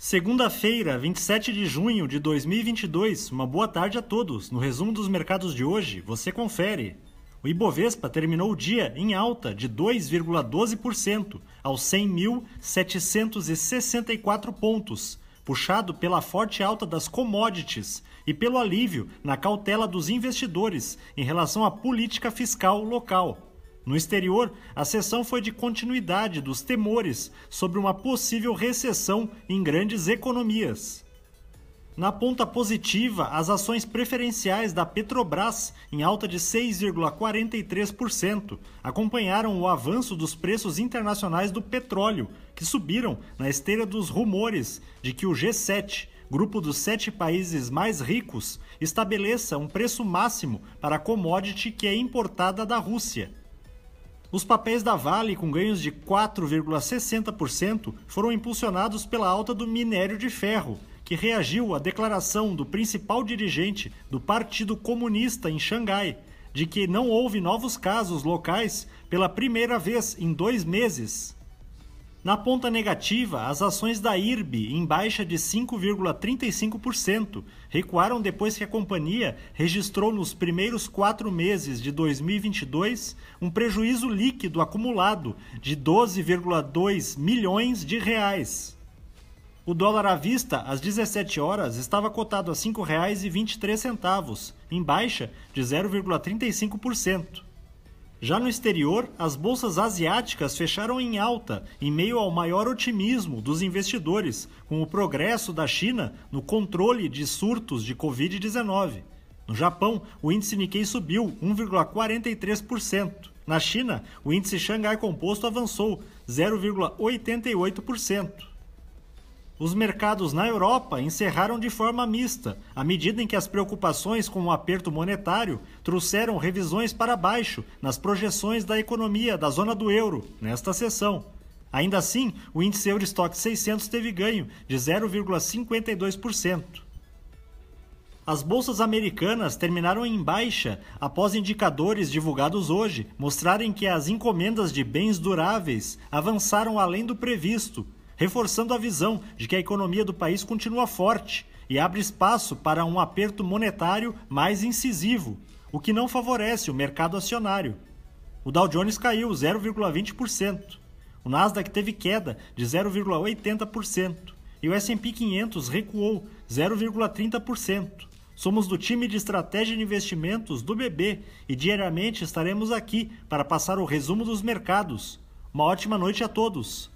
Segunda-feira, 27 de junho de 2022. Uma boa tarde a todos. No resumo dos mercados de hoje, você confere. O Ibovespa terminou o dia em alta de 2,12% aos 100.764 pontos, puxado pela forte alta das commodities e pelo alívio na cautela dos investidores em relação à política fiscal local. No exterior, a sessão foi de continuidade dos temores sobre uma possível recessão em grandes economias. Na ponta positiva, as ações preferenciais da Petrobras, em alta de 6,43%, acompanharam o avanço dos preços internacionais do petróleo, que subiram na esteira dos rumores de que o G7, grupo dos sete países mais ricos, estabeleça um preço máximo para a commodity que é importada da Rússia. Os papéis da Vale, com ganhos de 4,60%, foram impulsionados pela alta do minério de ferro, que reagiu à declaração do principal dirigente do Partido Comunista em Xangai de que não houve novos casos locais pela primeira vez em dois meses. Na ponta negativa, as ações da IRB, em baixa de 5,35%, recuaram depois que a companhia registrou nos primeiros quatro meses de 2022 um prejuízo líquido acumulado de 12,2 milhões de reais. O dólar à vista, às 17 horas, estava cotado a R$ 5,23, em baixa de 0,35%. Já no exterior, as bolsas asiáticas fecharam em alta, em meio ao maior otimismo dos investidores, com o progresso da China no controle de surtos de Covid-19. No Japão, o índice Nikkei subiu 1,43%. Na China, o índice Xangai Composto avançou 0,88%. Os mercados na Europa encerraram de forma mista, à medida em que as preocupações com o aperto monetário trouxeram revisões para baixo nas projeções da economia da zona do euro nesta sessão. Ainda assim, o índice Eurostock 600 teve ganho de 0,52%. As bolsas americanas terminaram em baixa após indicadores divulgados hoje mostrarem que as encomendas de bens duráveis avançaram além do previsto, reforçando a visão de que a economia do país continua forte e abre espaço para um aperto monetário mais incisivo, o que não favorece o mercado acionário. O Dow Jones caiu 0,20%, o Nasdaq teve queda de 0,80% e o S&P 500 recuou 0,30%. Somos do time de estratégia de investimentos do BB e diariamente estaremos aqui para passar o resumo dos mercados. Uma ótima noite a todos.